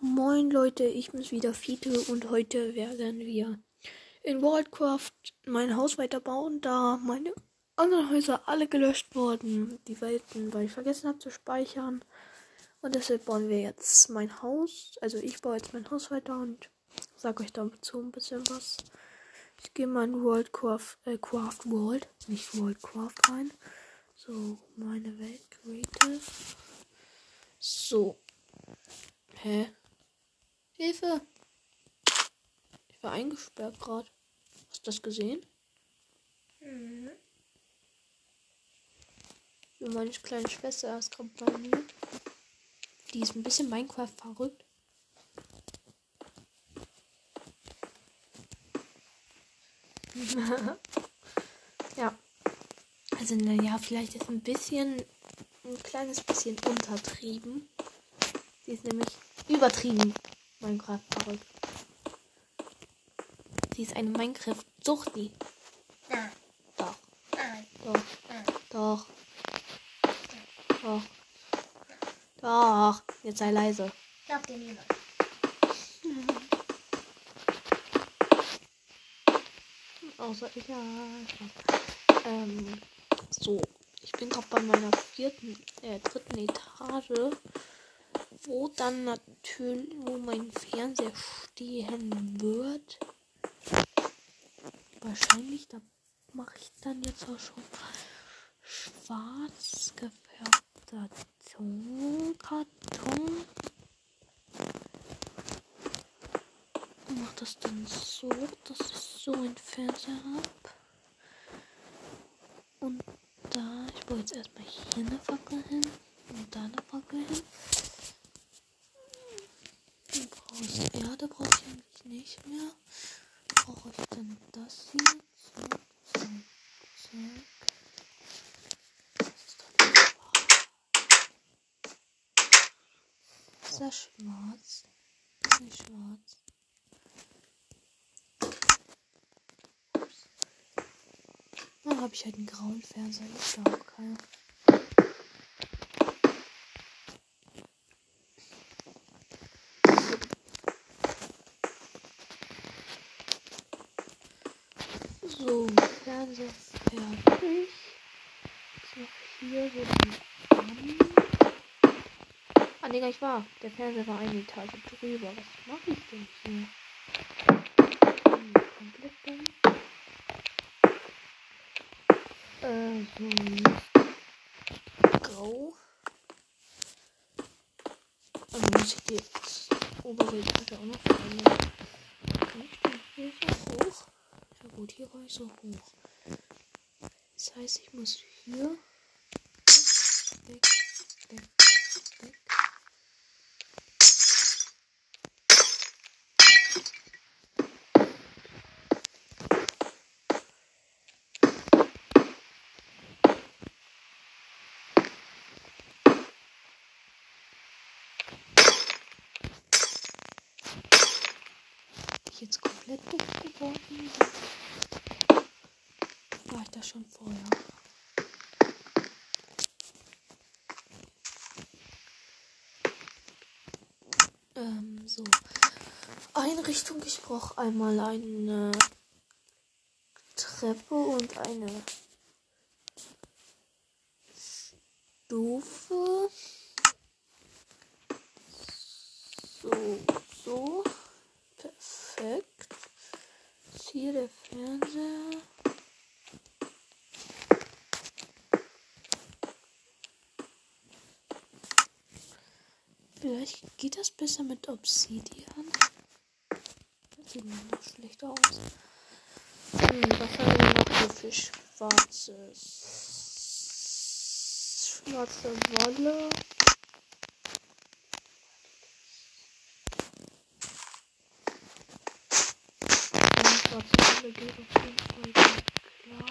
Moin Leute, ich bin's wieder Fiete und heute werden wir in Worldcraft mein Haus weiterbauen, da meine anderen Häuser alle gelöscht wurden, die Welten, weil ich vergessen habe zu speichern. Und deshalb bauen wir jetzt mein Haus. Also ich baue jetzt mein Haus weiter und sage euch dazu ein bisschen was. Ich gehe mal in Worldcraft, äh, Craft World, nicht Worldcraft rein. So, meine Welt, Creative. So. Hä? Hilfe! Ich war eingesperrt gerade. Hast du das gesehen? Mhm. Wie meine kleine Schwester ist gerade bei mir. Die ist ein bisschen Minecraft verrückt. ja. Also, naja, vielleicht ist ein bisschen, ein kleines bisschen untertrieben. Sie ist nämlich übertrieben Minecraft verrückt. Sie ist eine Minecraft-Suchti. Nein. Doch, Nein. doch, Nein. doch. Doch. Doch. Jetzt sei leise. Glaub dir niemand. Außer ich ja. Ähm, so. Ich bin gerade bei meiner vierten, äh, dritten Etage, wo dann natürlich, wo mein Fernseher stehen wird. Wahrscheinlich, da mache ich dann jetzt auch schon schwarz gefärbter Tonkarton. Mach das dann so, dass ich so einen Fernseher habe. Und da, ich baue jetzt erstmal hier eine Fackel hin und da eine Fackel hin. Du brauchst Erde, brauche ich eigentlich nicht mehr. Brauche ich dann das hier. Zack, zack, zack. Ist dann das schwarz? Ist nicht schwarz. Da habe ich halt einen grauen Fernseher. Ich glaube keiner. So, Fernseher fertig. Jetzt noch hier so die an. Ah, nee, gar nicht wahr. Der Fernseher war eine Etage drüber. Was mache ich denn hier? Hm, komplett dumm. Äh, so. Grau. Also muss ich die obere Etage auch noch verändern. Kann ich denn hier so hoch? Ja gut, hier war ich so hoch. Das heißt, ich muss hier weg, weg, weg. jetzt komplett doof geworden? War ich das schon vorher? Ähm, so. Einrichtung. Ich brauche einmal eine Treppe und eine Stufe. So, so. Perfekt. Ist hier der Fernseher. Vielleicht geht das besser mit Obsidian. Das sieht mir noch schlecht aus. Hm, was haben wir noch hier für schwarzes? Schwarze Wolle. schwarze Wolle geht auf jeden Fall klar.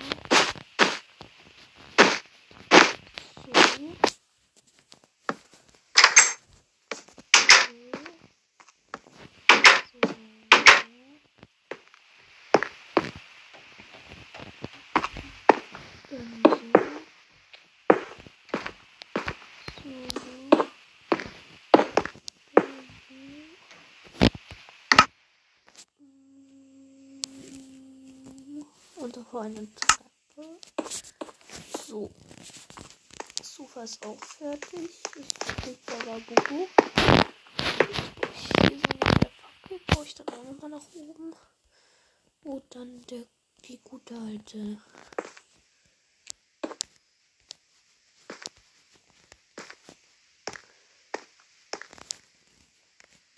So. So. So. Dann so. So. Dann so. Keine Treppe. So. Das Sofa ist auch fertig. Ich krieg da Bubu. Hier so mit der Fackel baue ich dann auch nochmal nach oben. Und dann der, die gute alte.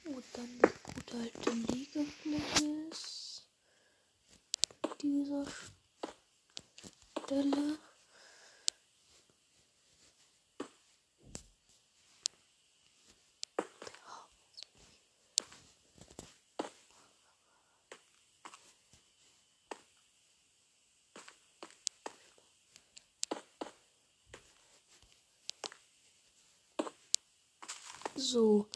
Und dann die gute alte Liegefläche. Dieser Stelle. So,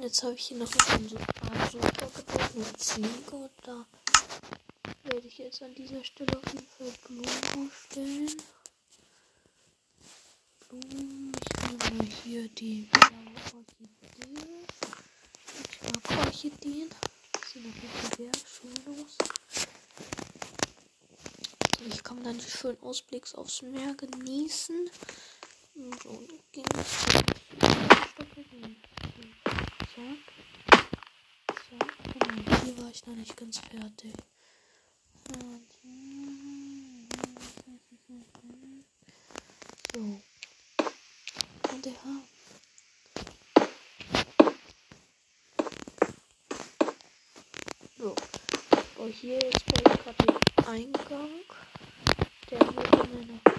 jetzt habe ich hier noch so ein gebaut mit Ziege und da werde ich jetzt an dieser Stelle auf jeden Fall Blumen stellen. Blumen, ich nehme hier die blaue Orchidee. Ich mag Orchideen. Die sehen auf jeden sehr schön aus. So, ich kann dann die schönen Ausblicks aufs Meer genießen. So, ging es. Zack. Zack. Genau, hier war ich noch nicht ganz fertig. So. Und der Haar. So. Oh, hier ist gerade den Eingang. Der wird dann noch.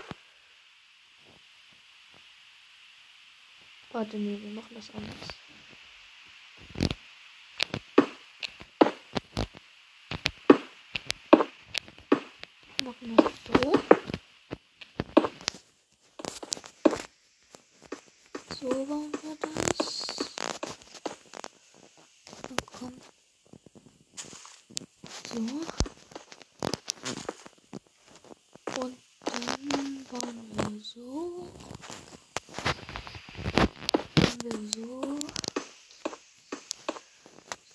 Warte, nee, wir machen das anders. machen das so. So bauen wir das. Dann kommt so. Und dann bauen wir so. Bauen wir so.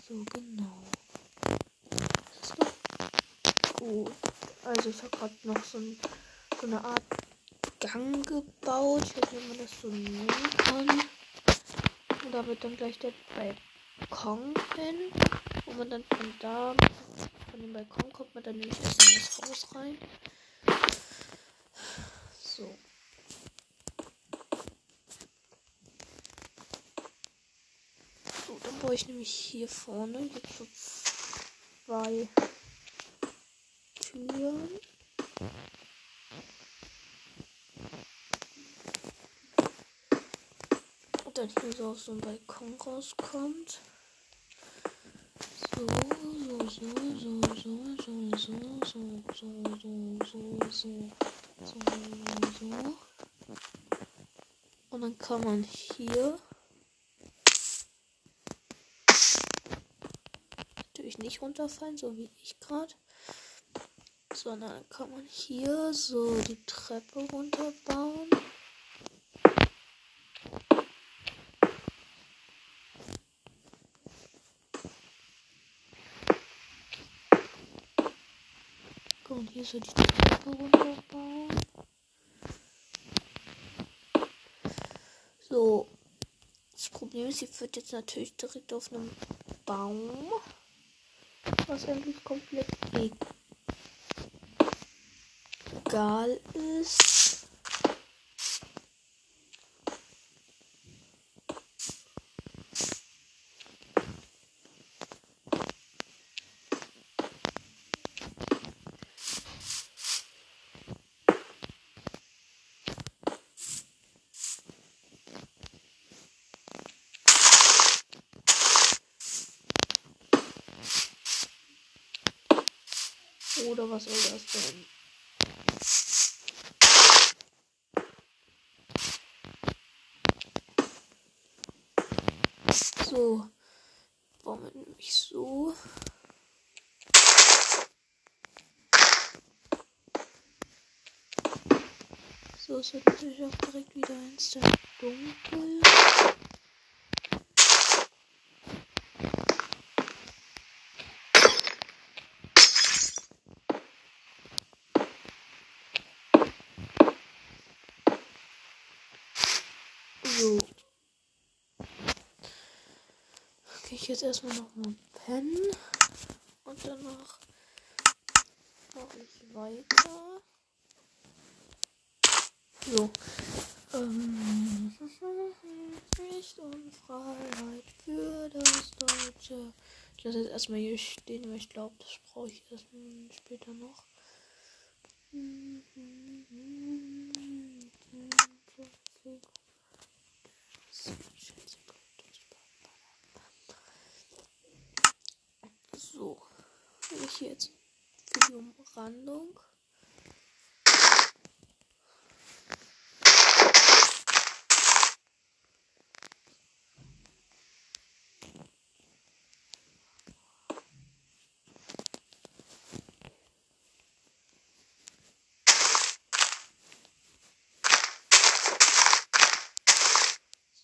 So genau. Das ist doch gut. Also ich habe gerade noch so, ein, so, eine Art Gang gebaut. Ich weiß nicht, ob man das so nennen kann. Und da wird dann gleich der Balkon hin. Wo man dann von da, von dem Balkon kommt man dann nämlich erst in das Haus rein. So. So, dann baue ich nämlich hier vorne jetzt zwei Türen. Und dann hier so auf so ein Balkon rauskommt. So, so, so, so, so, so, so, so, so, so, so, so, so, so. Und dann kann man hier natürlich nicht runterfallen, so wie ich gerade sondern kann man hier so die Treppe runterbauen. Und hier so die Treppe runterbauen. So. Das Problem ist, sie führt jetzt natürlich direkt auf einem Baum. Was eigentlich komplett egal egal ist. Oder was soll das denn? So. Wir nämlich so. So, es wird natürlich auch direkt wieder instant dunkel. gehe ich jetzt erstmal noch mal pennen. Und danach mache ich weiter. So. Ähm, Recht und Freiheit für das Deutsche. Ich lasse jetzt erstmal hier stehen, weil ich glaube, das brauche ich erst später noch. So, ich jetzt für die Umrandung.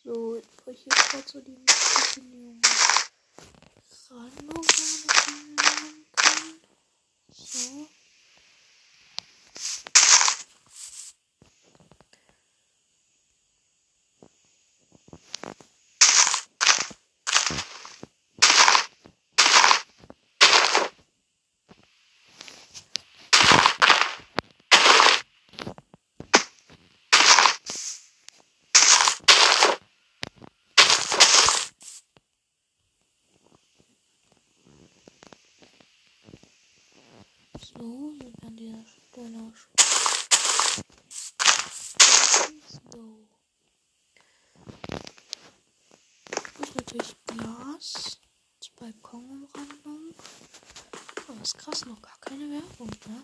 So, jetzt brauche ich jetzt gerade so die Müsli ran, wo man das hinlegen kann. So. Sind an dieser Stelle. Das ist natürlich Glas. Das Balkonumrandung. Aber ist krass, noch gar keine Werbung, ne?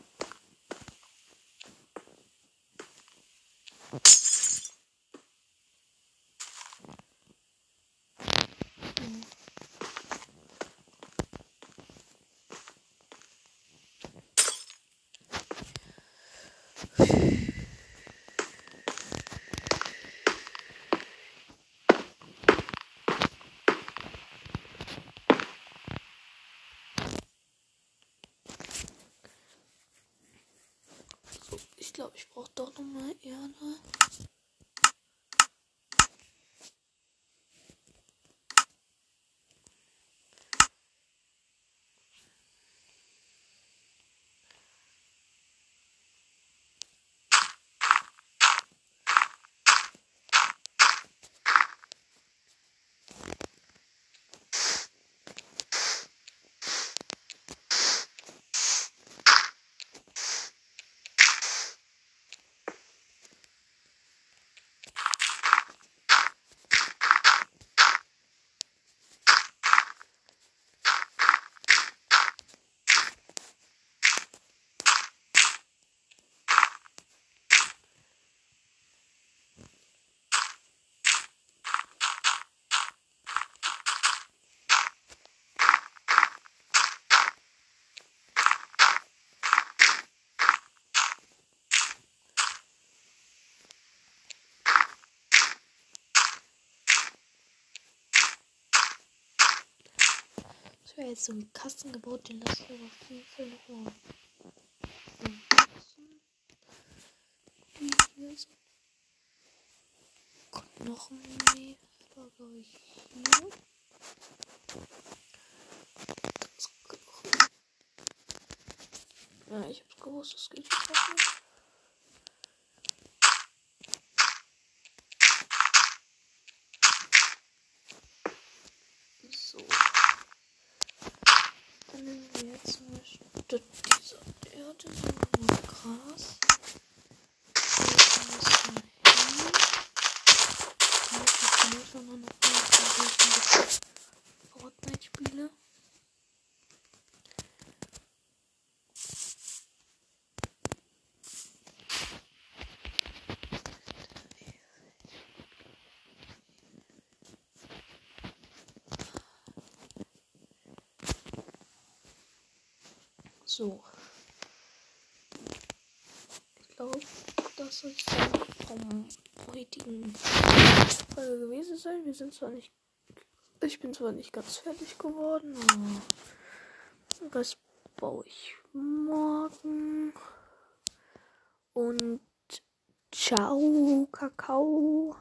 So, ich glaube, ich brauche Das wäre jetzt so ein Kasten gebaut, den lassen wir auf jeden Fall nochmal. Hier sind. Kommt noch mehr. Da glaube ich hier. Ja, ich hab's gewusst, das geht nicht. So. Dann nehmen wir jetzt Beispiel diese Erde, so nur Gras. Legen das mal hin. Dann muss ich vielleicht auch noch mal Fortnite spiele. So. Ich glaube, das soll es vom heutigen Folge gewesen sein. Wir sind zwar nicht. Ich bin zwar nicht ganz fertig geworden, aber das baue ich morgen. Und ciao, Kakao.